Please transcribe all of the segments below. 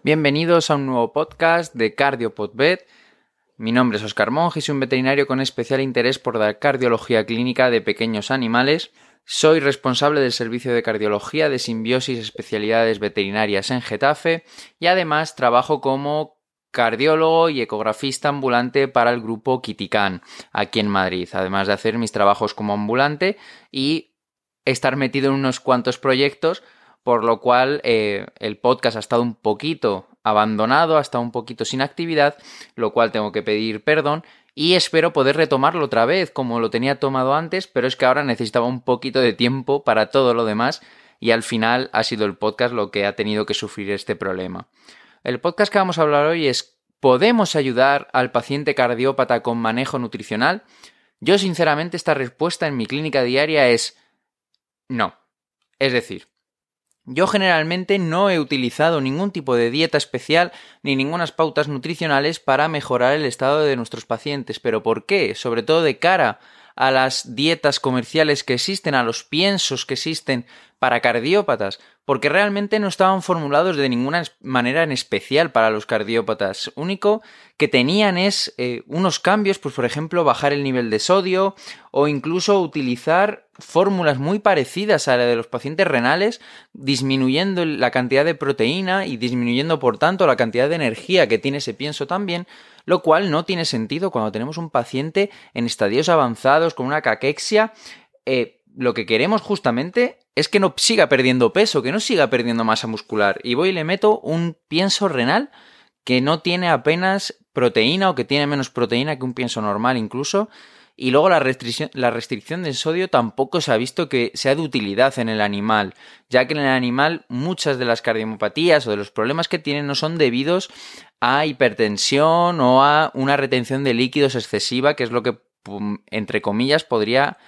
Bienvenidos a un nuevo podcast de CardioPodvet. Mi nombre es Oscar Monge y soy un veterinario con especial interés por la cardiología clínica de pequeños animales. Soy responsable del servicio de cardiología de simbiosis especialidades veterinarias en Getafe y además trabajo como cardiólogo y ecografista ambulante para el grupo Kitikan aquí en Madrid, además de hacer mis trabajos como ambulante y estar metido en unos cuantos proyectos, por lo cual eh, el podcast ha estado un poquito abandonado, ha estado un poquito sin actividad, lo cual tengo que pedir perdón y espero poder retomarlo otra vez como lo tenía tomado antes, pero es que ahora necesitaba un poquito de tiempo para todo lo demás y al final ha sido el podcast lo que ha tenido que sufrir este problema. El podcast que vamos a hablar hoy es ¿Podemos ayudar al paciente cardiópata con manejo nutricional? Yo sinceramente esta respuesta en mi clínica diaria es no. Es decir, yo generalmente no he utilizado ningún tipo de dieta especial ni ningunas pautas nutricionales para mejorar el estado de nuestros pacientes. ¿Pero por qué? Sobre todo de cara a las dietas comerciales que existen, a los piensos que existen para cardiópatas, porque realmente no estaban formulados de ninguna manera en especial para los cardiópatas. Único que tenían es eh, unos cambios, pues por ejemplo bajar el nivel de sodio o incluso utilizar fórmulas muy parecidas a la de los pacientes renales, disminuyendo la cantidad de proteína y disminuyendo por tanto la cantidad de energía que tiene ese pienso también, lo cual no tiene sentido cuando tenemos un paciente en estadios avanzados con una caquexia. Eh, lo que queremos justamente es que no siga perdiendo peso, que no siga perdiendo masa muscular. Y voy y le meto un pienso renal que no tiene apenas proteína o que tiene menos proteína que un pienso normal incluso. Y luego la restricción, del sodio tampoco se ha visto que sea de utilidad en el animal, ya que en el animal muchas de las cardiomopatías o de los problemas que tienen no son debidos a hipertensión o a una retención de líquidos excesiva, que es lo que, entre comillas, podría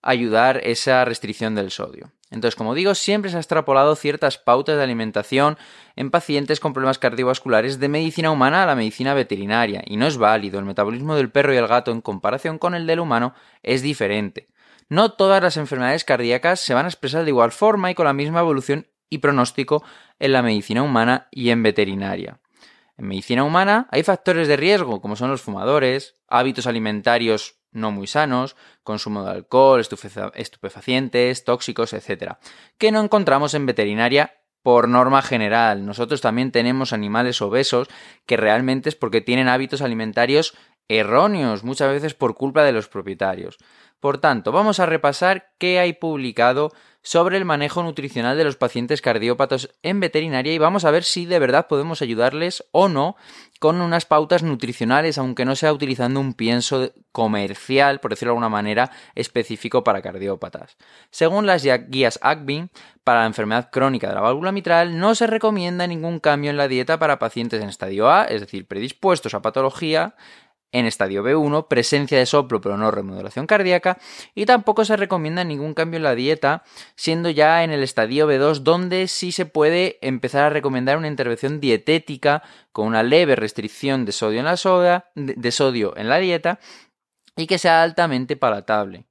ayudar esa restricción del sodio. Entonces, como digo, siempre se ha extrapolado ciertas pautas de alimentación en pacientes con problemas cardiovasculares de medicina humana a la medicina veterinaria, y no es válido. El metabolismo del perro y el gato en comparación con el del humano es diferente. No todas las enfermedades cardíacas se van a expresar de igual forma y con la misma evolución y pronóstico en la medicina humana y en veterinaria. En medicina humana hay factores de riesgo, como son los fumadores, hábitos alimentarios no muy sanos, consumo de alcohol, estupefacientes, tóxicos, etc., que no encontramos en veterinaria por norma general. Nosotros también tenemos animales obesos que realmente es porque tienen hábitos alimentarios erróneos, muchas veces por culpa de los propietarios. Por tanto, vamos a repasar qué hay publicado sobre el manejo nutricional de los pacientes cardiópatos en veterinaria y vamos a ver si de verdad podemos ayudarles o no con unas pautas nutricionales, aunque no sea utilizando un pienso comercial, por decirlo de alguna manera, específico para cardiópatas. Según las guías ACBIN, para la enfermedad crónica de la válvula mitral no se recomienda ningún cambio en la dieta para pacientes en estadio A, es decir, predispuestos a patología, en estadio B1, presencia de soplo pero no remodelación cardíaca, y tampoco se recomienda ningún cambio en la dieta, siendo ya en el estadio B2 donde sí se puede empezar a recomendar una intervención dietética con una leve restricción de sodio en la soda, de sodio en la dieta y que sea altamente palatable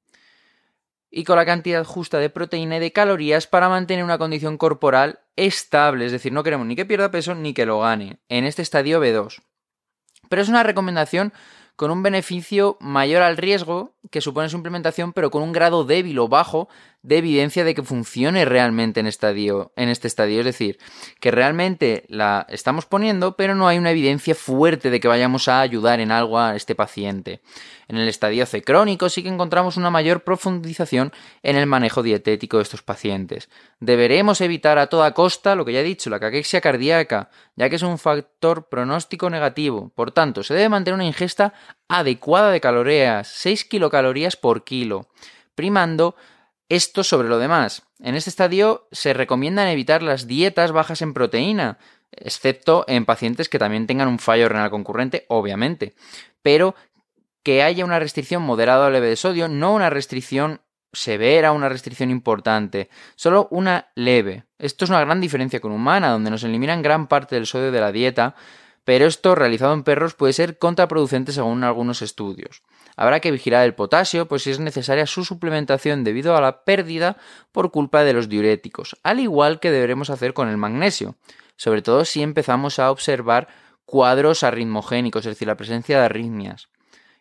y con la cantidad justa de proteína y de calorías para mantener una condición corporal estable, es decir, no queremos ni que pierda peso ni que lo gane en este estadio B2. Pero es una recomendación con un beneficio mayor al riesgo que supone su implementación, pero con un grado débil o bajo de evidencia de que funcione realmente en, estadio, en este estadio. Es decir, que realmente la estamos poniendo, pero no hay una evidencia fuerte de que vayamos a ayudar en algo a este paciente. En el estadio C crónico sí que encontramos una mayor profundización en el manejo dietético de estos pacientes. Deberemos evitar a toda costa lo que ya he dicho, la caquexia cardíaca, ya que es un factor pronóstico negativo. Por tanto, se debe mantener una ingesta adecuada de calorías, 6 kilocalorías por kilo, primando esto sobre lo demás. En este estadio se recomiendan evitar las dietas bajas en proteína, excepto en pacientes que también tengan un fallo renal concurrente, obviamente, pero que haya una restricción moderada o leve de sodio, no una restricción severa, una restricción importante, solo una leve. Esto es una gran diferencia con humana, donde nos eliminan gran parte del sodio de la dieta, pero esto realizado en perros puede ser contraproducente según algunos estudios. Habrá que vigilar el potasio, pues si es necesaria su suplementación debido a la pérdida por culpa de los diuréticos, al igual que deberemos hacer con el magnesio. sobre todo si empezamos a observar cuadros arritmogénicos, es decir, la presencia de arritmias.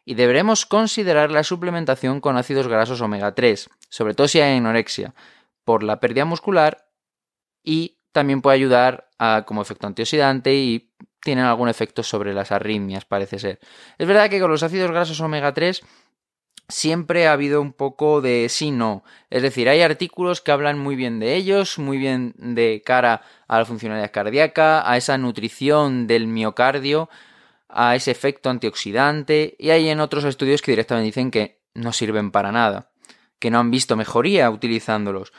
Y deberemos considerar la suplementación con ácidos grasos omega 3, sobre todo si hay anorexia, por la pérdida muscular y también puede ayudar a, como efecto antioxidante y tienen algún efecto sobre las arritmias, parece ser. Es verdad que con los ácidos grasos omega 3 siempre ha habido un poco de sí no. Es decir, hay artículos que hablan muy bien de ellos, muy bien de cara a la funcionalidad cardíaca, a esa nutrición del miocardio, a ese efecto antioxidante, y hay en otros estudios que directamente dicen que no sirven para nada, que no han visto mejoría utilizándolos.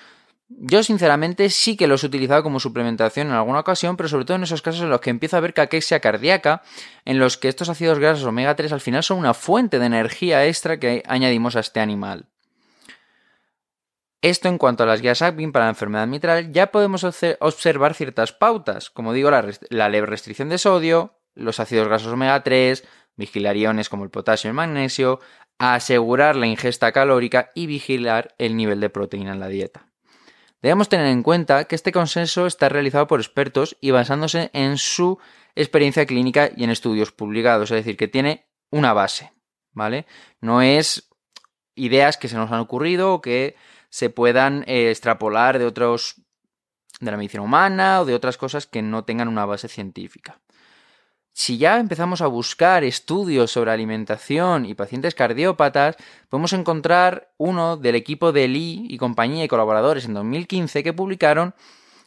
Yo sinceramente sí que los he utilizado como suplementación en alguna ocasión, pero sobre todo en esos casos en los que empiezo a ver caquexia cardíaca, en los que estos ácidos grasos omega 3 al final son una fuente de energía extra que añadimos a este animal. Esto en cuanto a las guías ACVIN para la enfermedad mitral, ya podemos observar ciertas pautas, como digo, la, la leve restricción de sodio, los ácidos grasos omega 3, vigilar iones como el potasio y el magnesio, asegurar la ingesta calórica y vigilar el nivel de proteína en la dieta. Debemos tener en cuenta que este consenso está realizado por expertos y basándose en su experiencia clínica y en estudios publicados, es decir, que tiene una base, ¿vale? No es ideas que se nos han ocurrido o que se puedan eh, extrapolar de otros de la medicina humana o de otras cosas que no tengan una base científica. Si ya empezamos a buscar estudios sobre alimentación y pacientes cardiópatas, podemos encontrar uno del equipo de Lee y compañía y colaboradores en 2015 que publicaron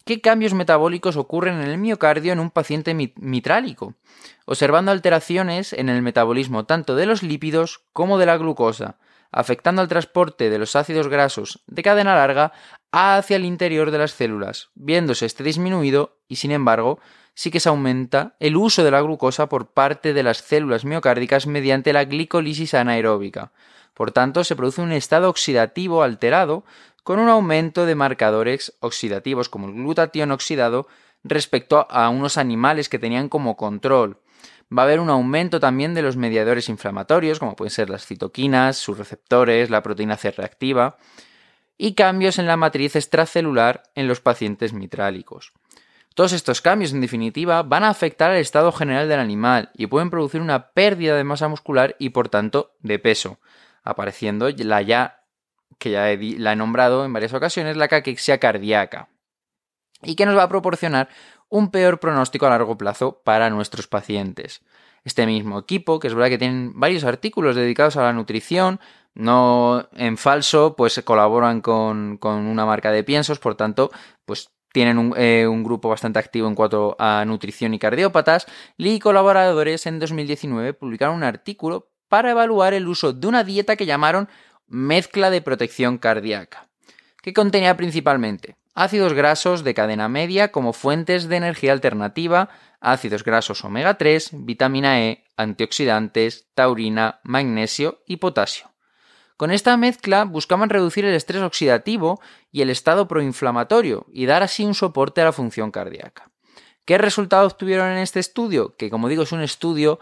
qué cambios metabólicos ocurren en el miocardio en un paciente mitrálico, observando alteraciones en el metabolismo tanto de los lípidos como de la glucosa, afectando al transporte de los ácidos grasos de cadena larga hacia el interior de las células, viéndose este disminuido y sin embargo sí que se aumenta el uso de la glucosa por parte de las células miocárdicas mediante la glicolisis anaeróbica. Por tanto, se produce un estado oxidativo alterado con un aumento de marcadores oxidativos como el glutatión oxidado respecto a unos animales que tenían como control. Va a haber un aumento también de los mediadores inflamatorios, como pueden ser las citoquinas, sus receptores, la proteína C reactiva, y cambios en la matriz extracelular en los pacientes mitrálicos. Todos estos cambios, en definitiva, van a afectar al estado general del animal y pueden producir una pérdida de masa muscular y, por tanto, de peso, apareciendo la ya que ya la he nombrado en varias ocasiones, la caquexia cardíaca, y que nos va a proporcionar un peor pronóstico a largo plazo para nuestros pacientes. Este mismo equipo, que es verdad que tienen varios artículos dedicados a la nutrición, no en falso, pues colaboran con, con una marca de piensos, por tanto, pues tienen eh, un, grupo bastante activo en cuanto a nutrición y cardiópatas, y colaboradores en 2019 publicaron un artículo para evaluar el uso de una dieta que llamaron mezcla de protección cardíaca, que contenía principalmente ácidos grasos de cadena media como fuentes de energía alternativa, ácidos grasos omega 3, vitamina E, antioxidantes, taurina, magnesio y potasio. Con esta mezcla buscaban reducir el estrés oxidativo y el estado proinflamatorio y dar así un soporte a la función cardíaca. ¿Qué resultados obtuvieron en este estudio? Que como digo es un estudio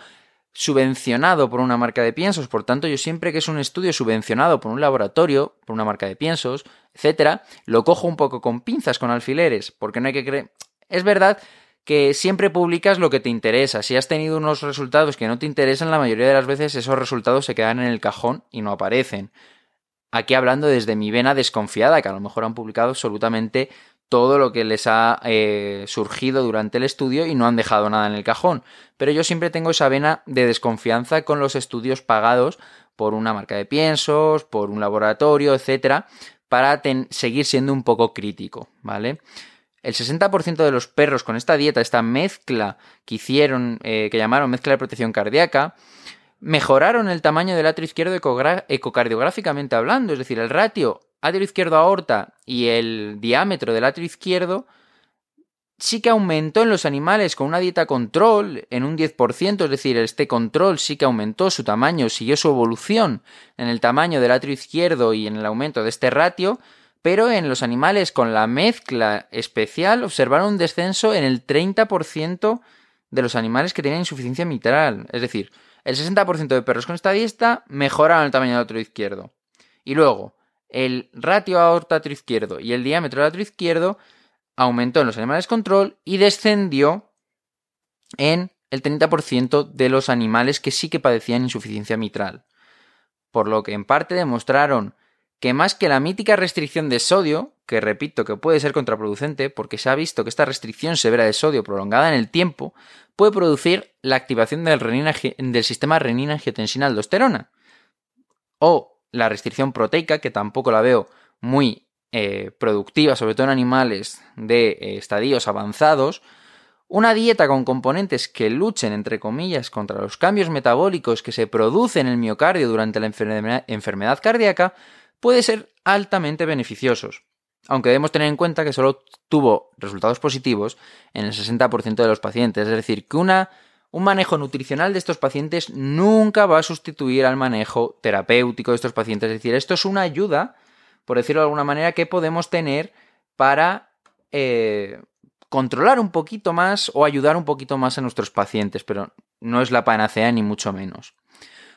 subvencionado por una marca de piensos, por tanto yo siempre que es un estudio subvencionado por un laboratorio, por una marca de piensos, etcétera, lo cojo un poco con pinzas, con alfileres, porque no hay que creer. Es verdad que siempre publicas lo que te interesa. Si has tenido unos resultados que no te interesan, la mayoría de las veces esos resultados se quedan en el cajón y no aparecen. Aquí hablando desde mi vena desconfiada, que a lo mejor han publicado absolutamente todo lo que les ha eh, surgido durante el estudio y no han dejado nada en el cajón. Pero yo siempre tengo esa vena de desconfianza con los estudios pagados por una marca de piensos, por un laboratorio, etcétera, para seguir siendo un poco crítico, ¿vale? El 60% de los perros con esta dieta, esta mezcla que hicieron, eh, que llamaron mezcla de protección cardíaca, mejoraron el tamaño del atrio izquierdo ecocardiográficamente hablando, es decir, el ratio atrio izquierdo aorta y el diámetro del atrio izquierdo sí que aumentó en los animales con una dieta control en un 10%, es decir, este control sí que aumentó su tamaño, siguió su evolución en el tamaño del atrio izquierdo y en el aumento de este ratio, pero en los animales con la mezcla especial observaron un descenso en el 30% de los animales que tenían insuficiencia mitral. Es decir, el 60% de perros con esta dieta mejoraron el tamaño del atrio izquierdo. Y luego, el ratio aorta-atrio izquierdo y el diámetro del atrio izquierdo aumentó en los animales control y descendió en el 30% de los animales que sí que padecían insuficiencia mitral. Por lo que en parte demostraron que más que la mítica restricción de sodio, que repito que puede ser contraproducente porque se ha visto que esta restricción severa de sodio prolongada en el tiempo puede producir la activación del, sistema renina-angiotensina-aldosterona. O la restricción proteica, que tampoco la veo muy eh, productiva, sobre todo en animales de eh, estadios avanzados, una dieta con componentes que luchen, entre comillas, contra los cambios metabólicos que se producen en el miocardio durante la enfermedad cardíaca puede ser altamente beneficiosos, aunque debemos tener en cuenta que solo tuvo resultados positivos en el 60% de los pacientes, es decir, que una, un manejo nutricional de estos pacientes nunca va a sustituir al manejo terapéutico de estos pacientes, es decir, esto es una ayuda, por decirlo de alguna manera, que podemos tener para eh, controlar un poquito más o ayudar un poquito más a nuestros pacientes, pero no es la panacea ni mucho menos.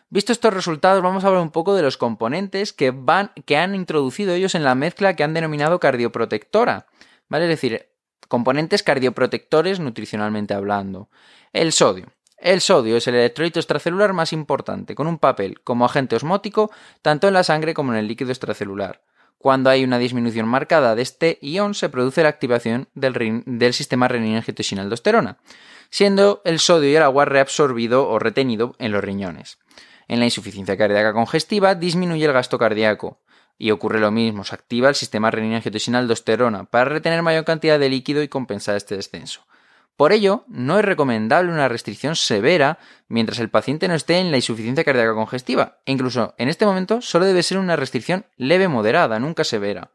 Visto estos resultados, vamos a hablar un poco de los componentes que, van, que han introducido ellos en la mezcla que han denominado cardioprotectora. ¿Vale? Es decir, componentes cardioprotectores nutricionalmente hablando. El sodio. El sodio es el electrolito extracelular más importante, con un papel como agente osmótico tanto en la sangre como en el líquido extracelular. Cuando hay una disminución marcada de este ion, se produce la activación del, sistema renina-angiotensina-aldosterona, siendo el sodio y el agua reabsorbido o retenido en los riñones. En la insuficiencia cardíaca congestiva disminuye el gasto cardíaco. Y ocurre lo mismo, se activa el sistema renina-angiotensina-aldosterona para retener mayor cantidad de líquido y compensar este descenso. Por ello, no es recomendable una restricción severa mientras el paciente no esté en la insuficiencia cardíaca congestiva. E incluso en este momento solo debe ser una restricción leve moderada, nunca severa,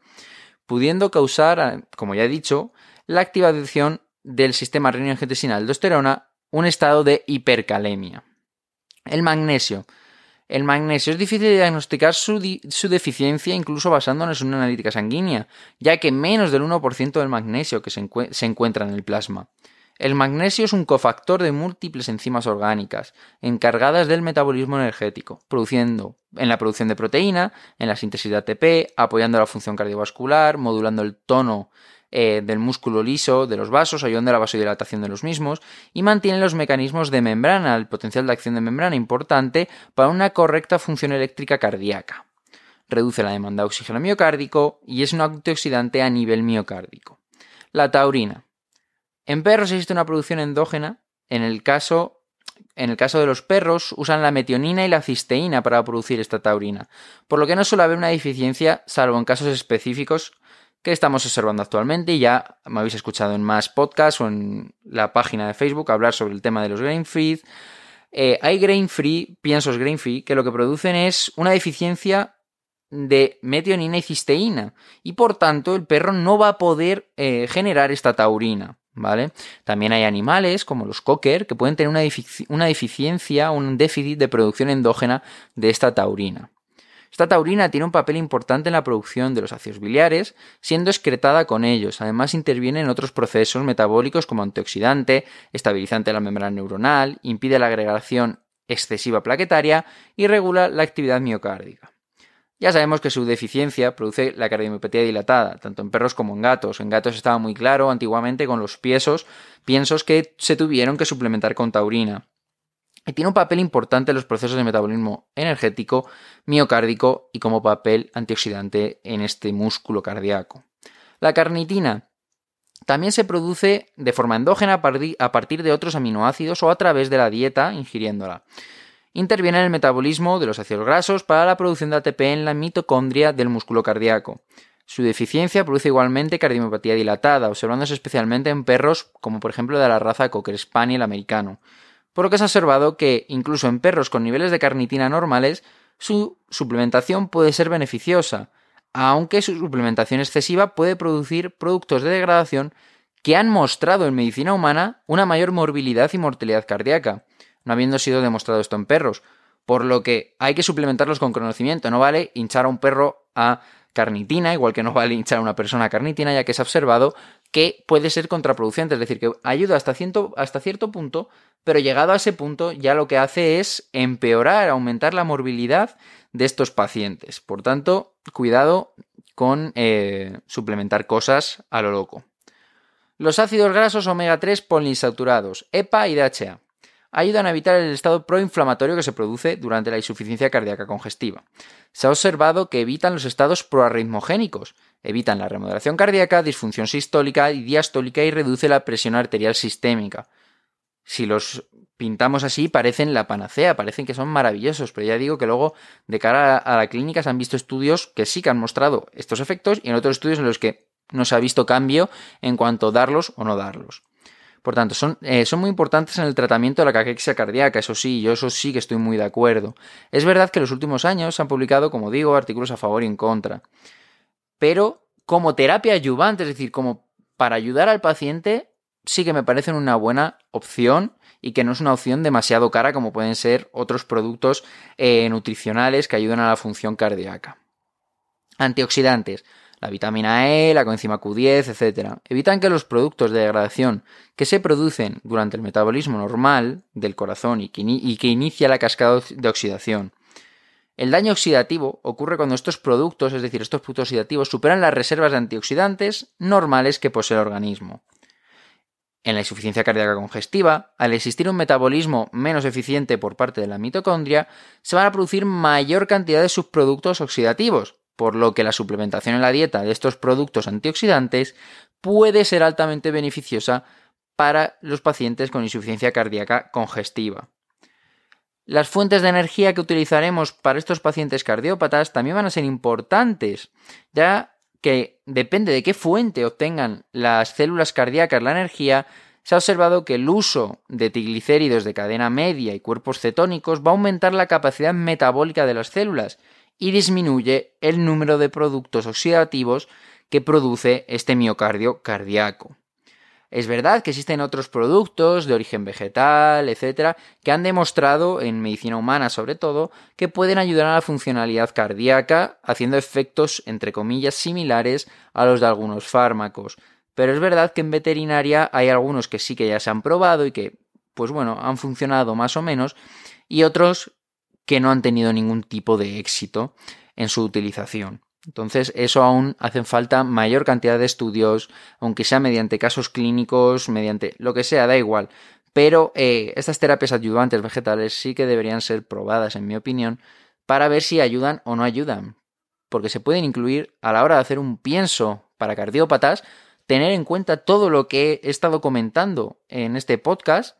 pudiendo causar, como ya he dicho, la activación del sistema renina-angiotensina-aldosterona, un estado de hipercalemia. El magnesio. El magnesio es difícil de diagnosticar su, deficiencia incluso basándonos en una analítica sanguínea, ya que menos del 1% del magnesio que se, se encuentra en el plasma. El magnesio es un cofactor de múltiples enzimas orgánicas, encargadas del metabolismo energético, produciendo en la producción de proteína, en la síntesis de ATP, apoyando la función cardiovascular, modulando el tono eh, del músculo liso de los vasos, ayudando a la vasodilatación de los mismos y mantiene los mecanismos de membrana, el potencial de acción de membrana importante para una correcta función eléctrica cardíaca. Reduce la demanda de oxígeno miocárdico y es un antioxidante a nivel miocárdico. La taurina. En perros existe una producción endógena. En el caso en el caso de los perros, usan la metionina y la cisteína para producir esta taurina, por lo que no suele haber una deficiencia, salvo en casos específicos que estamos observando actualmente y ya me habéis escuchado en más podcasts o en la página de Facebook hablar sobre el tema de los grain free. Eh, hay grain free, piensos grain free, que lo que producen es una deficiencia de metionina y cisteína y por tanto el perro no va a poder eh, generar esta taurina. ¿Vale? También hay animales como los cocker que pueden tener una, una deficiencia, un déficit de producción endógena de esta taurina. Esta taurina tiene un papel importante en la producción de los ácidos biliares, siendo excretada con ellos. Además interviene en otros procesos metabólicos como antioxidante, estabilizante de la membrana neuronal, impide la agregación excesiva plaquetaria y regula la actividad miocárdica. Ya sabemos que su deficiencia produce la cardiomiopatía dilatada, tanto en perros como en gatos. En gatos estaba muy claro antiguamente con los piensos, piensos que se tuvieron que suplementar con taurina y tiene un papel importante en los procesos de metabolismo energético, miocárdico y como papel antioxidante en este músculo cardíaco. La carnitina también se produce de forma endógena a partir de otros aminoácidos o a través de la dieta ingiriéndola. Interviene en el metabolismo de los ácidos grasos para la producción de ATP en la mitocondria del músculo cardíaco. Su deficiencia produce igualmente cardiomiopatía dilatada, observándose especialmente en perros como por ejemplo de la raza Cocker Spaniel americano por lo que se ha observado que incluso en perros con niveles de carnitina normales, su suplementación puede ser beneficiosa, aunque su suplementación excesiva puede producir productos de degradación que han mostrado en medicina humana una mayor morbilidad y mortalidad cardíaca, no habiendo sido demostrado esto en perros, por lo que hay que suplementarlos con conocimiento, no vale hinchar a un perro a carnitina, igual que no vale hinchar a una persona a carnitina, ya que se ha observado que puede ser contraproducente, es decir, que ayuda hasta cierto, hasta cierto punto, pero llegado a ese punto ya lo que hace es empeorar, aumentar la morbilidad de estos pacientes. Por tanto, cuidado con eh, suplementar cosas a lo loco. Los ácidos grasos omega 3 poliinsaturados, EPA y DHA, ayudan a evitar el estado proinflamatorio que se produce durante la insuficiencia cardíaca congestiva. Se ha observado que evitan los estados proarritmogénicos, evitan la remodelación cardíaca, disfunción sistólica y diastólica y reduce la presión arterial sistémica. Si los pintamos así, parecen la panacea, parecen que son maravillosos, pero ya digo que luego, de cara a la clínica, se han visto estudios que sí que han mostrado estos efectos y en otros estudios en los que no se ha visto cambio en cuanto a darlos o no darlos. Por tanto, son, eh, son, muy importantes en el tratamiento de la caquexia cardíaca, eso sí, yo eso sí que estoy muy de acuerdo. Es verdad que en los últimos años se han publicado, como digo, artículos a favor y en contra. Pero como terapia ayudante, es decir, como para ayudar al paciente, sí que me parecen una buena opción y que no es una opción demasiado cara como pueden ser otros productos eh, nutricionales que ayudan a la función cardíaca. Antioxidantes la vitamina E, la coenzima Q10, etc. Evitan que los productos de degradación que se producen durante el metabolismo normal del corazón y que, inicia la cascada de oxidación. El daño oxidativo ocurre cuando estos productos, es decir, estos productos oxidativos, superan las reservas de antioxidantes normales que posee el organismo. En la insuficiencia cardíaca congestiva, al existir un metabolismo menos eficiente por parte de la mitocondria, se van a producir mayor cantidad de subproductos oxidativos, por lo que la suplementación en la dieta de estos productos antioxidantes puede ser altamente beneficiosa para los pacientes con insuficiencia cardíaca congestiva. Las fuentes de energía que utilizaremos para estos pacientes cardiópatas también van a ser importantes, ya que depende de qué fuente obtengan las células cardíacas la energía, se ha observado que el uso de triglicéridos de cadena media y cuerpos cetónicos va a aumentar la capacidad metabólica de las células y disminuye el número de productos oxidativos que produce este miocardio cardíaco. Es verdad que existen otros productos de origen vegetal, etcétera, que han demostrado, en medicina humana sobre todo, que pueden ayudar a la funcionalidad cardíaca, haciendo efectos, entre comillas, similares a los de algunos fármacos. Pero es verdad que en veterinaria hay algunos que sí que ya se han probado y que, pues bueno, han funcionado más o menos, y otros que no han tenido ningún tipo de éxito en su utilización. Entonces, eso aún hacen falta mayor cantidad de estudios, aunque sea mediante casos clínicos, mediante lo que sea, da igual. Pero eh, estas terapias ayudantes vegetales sí que deberían ser probadas, en mi opinión, para ver si ayudan o no ayudan. Porque se pueden incluir a la hora de hacer un pienso para cardiópatas, tener en cuenta todo lo que he estado comentando en este podcast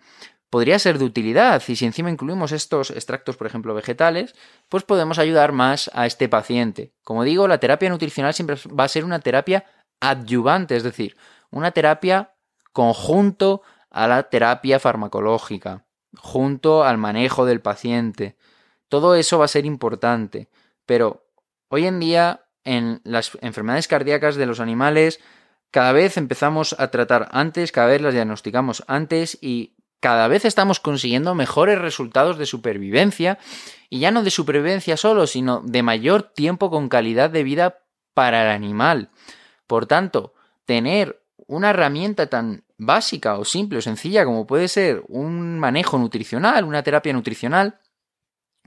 podría ser de utilidad y si encima incluimos estos extractos, por ejemplo, vegetales, pues podemos ayudar más a este paciente. Como digo, la terapia nutricional siempre va a ser una terapia adyuvante, es decir, una terapia conjunto a la terapia farmacológica, junto al manejo del paciente. Todo eso va a ser importante, pero hoy en día en las enfermedades cardíacas de los animales cada vez empezamos a tratar antes, cada vez las diagnosticamos antes y cada vez estamos consiguiendo mejores resultados de supervivencia y ya no de supervivencia solo, sino de mayor tiempo con calidad de vida para el animal. Por tanto, tener una herramienta tan básica o simple o sencilla como puede ser un manejo nutricional, una terapia nutricional,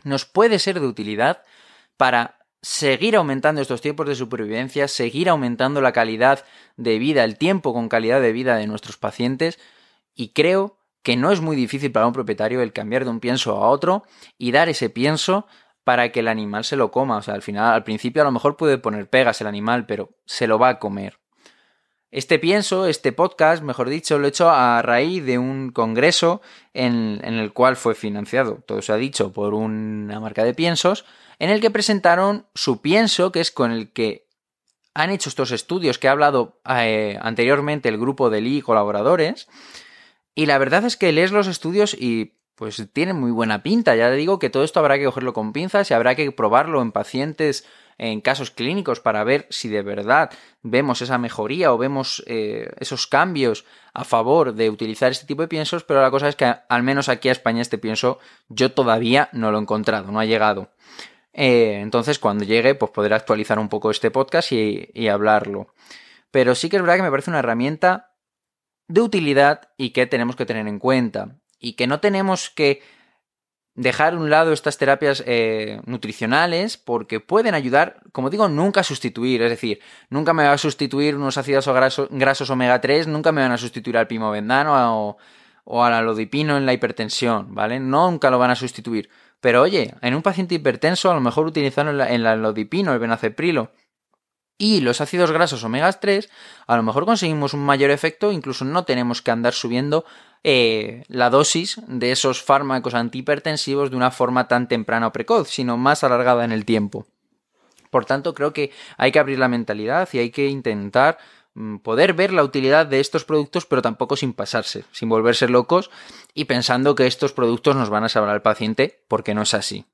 nos puede ser de utilidad para seguir aumentando estos tiempos de supervivencia, seguir aumentando la calidad de vida, el tiempo con calidad de vida de nuestros pacientes y creo que no es muy difícil para un propietario el cambiar de un pienso a otro y dar ese pienso para que el animal se lo coma. O sea, al final, al principio a lo mejor puede poner pegas el animal, pero se lo va a comer. Este pienso, este podcast, mejor dicho, lo he hecho a raíz de un congreso en, el cual fue financiado, todo se ha dicho, por una marca de piensos, en el que presentaron su pienso, que es con el que han hecho estos estudios que ha hablado eh, anteriormente el grupo de Lee colaboradores, y la verdad es que lees los estudios y pues tienen muy buena pinta. Ya digo que todo esto habrá que cogerlo con pinzas y habrá que probarlo en pacientes en casos clínicos para ver si de verdad vemos esa mejoría o vemos eh, esos cambios a favor de utilizar este tipo de piensos, pero la cosa es que al menos aquí a España este pienso yo todavía no lo he encontrado, no ha llegado. Eh, entonces cuando llegue pues podré actualizar un poco este podcast y hablarlo. Pero sí que es verdad que me parece una herramienta de utilidad y que tenemos que tener en cuenta. Y que no tenemos que dejar a un lado estas terapias eh, nutricionales porque pueden ayudar, como digo, nunca a sustituir. Es decir, nunca me va a sustituir unos ácidos grasos, grasos omega 3, nunca me van a sustituir al pimovendano o, o al alodipino en la hipertensión, ¿vale? Nunca lo van a sustituir. Pero oye, en un paciente hipertenso a lo mejor utilizando el alodipino, el benaceprilo, y los ácidos grasos omega 3, a lo mejor conseguimos un mayor efecto, incluso no tenemos que andar subiendo eh, la dosis de esos fármacos antihipertensivos de una forma tan temprana o precoz, sino más alargada en el tiempo. Por tanto, creo que hay que abrir la mentalidad y hay que intentar mm, poder ver la utilidad de estos productos, pero tampoco sin pasarse, sin volverse locos y pensando que estos productos nos van a salvar al paciente, porque no es así.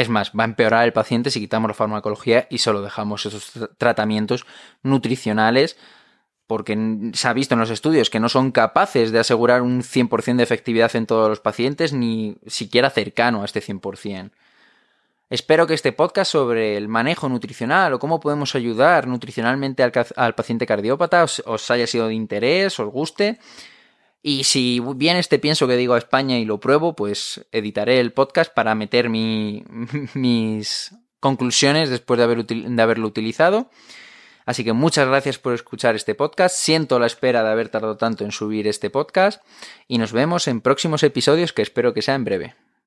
Es más, va a empeorar el paciente si quitamos la farmacología y solo dejamos esos tratamientos nutricionales porque se ha visto en los estudios que no son capaces de asegurar un 100% de efectividad en todos los pacientes, ni siquiera cercano a este 100%. Espero que este podcast sobre el manejo nutricional o cómo podemos ayudar nutricionalmente al, paciente cardiópata os, os, haya sido de interés, os guste y si bien este pienso que digo a España y lo pruebo, pues editaré el podcast para meter mi, mis conclusiones después de, haber, de haberlo utilizado. Así que muchas gracias por escuchar este podcast. Siento la espera de haber tardado tanto en subir este podcast y nos vemos en próximos episodios que espero que sean en breve.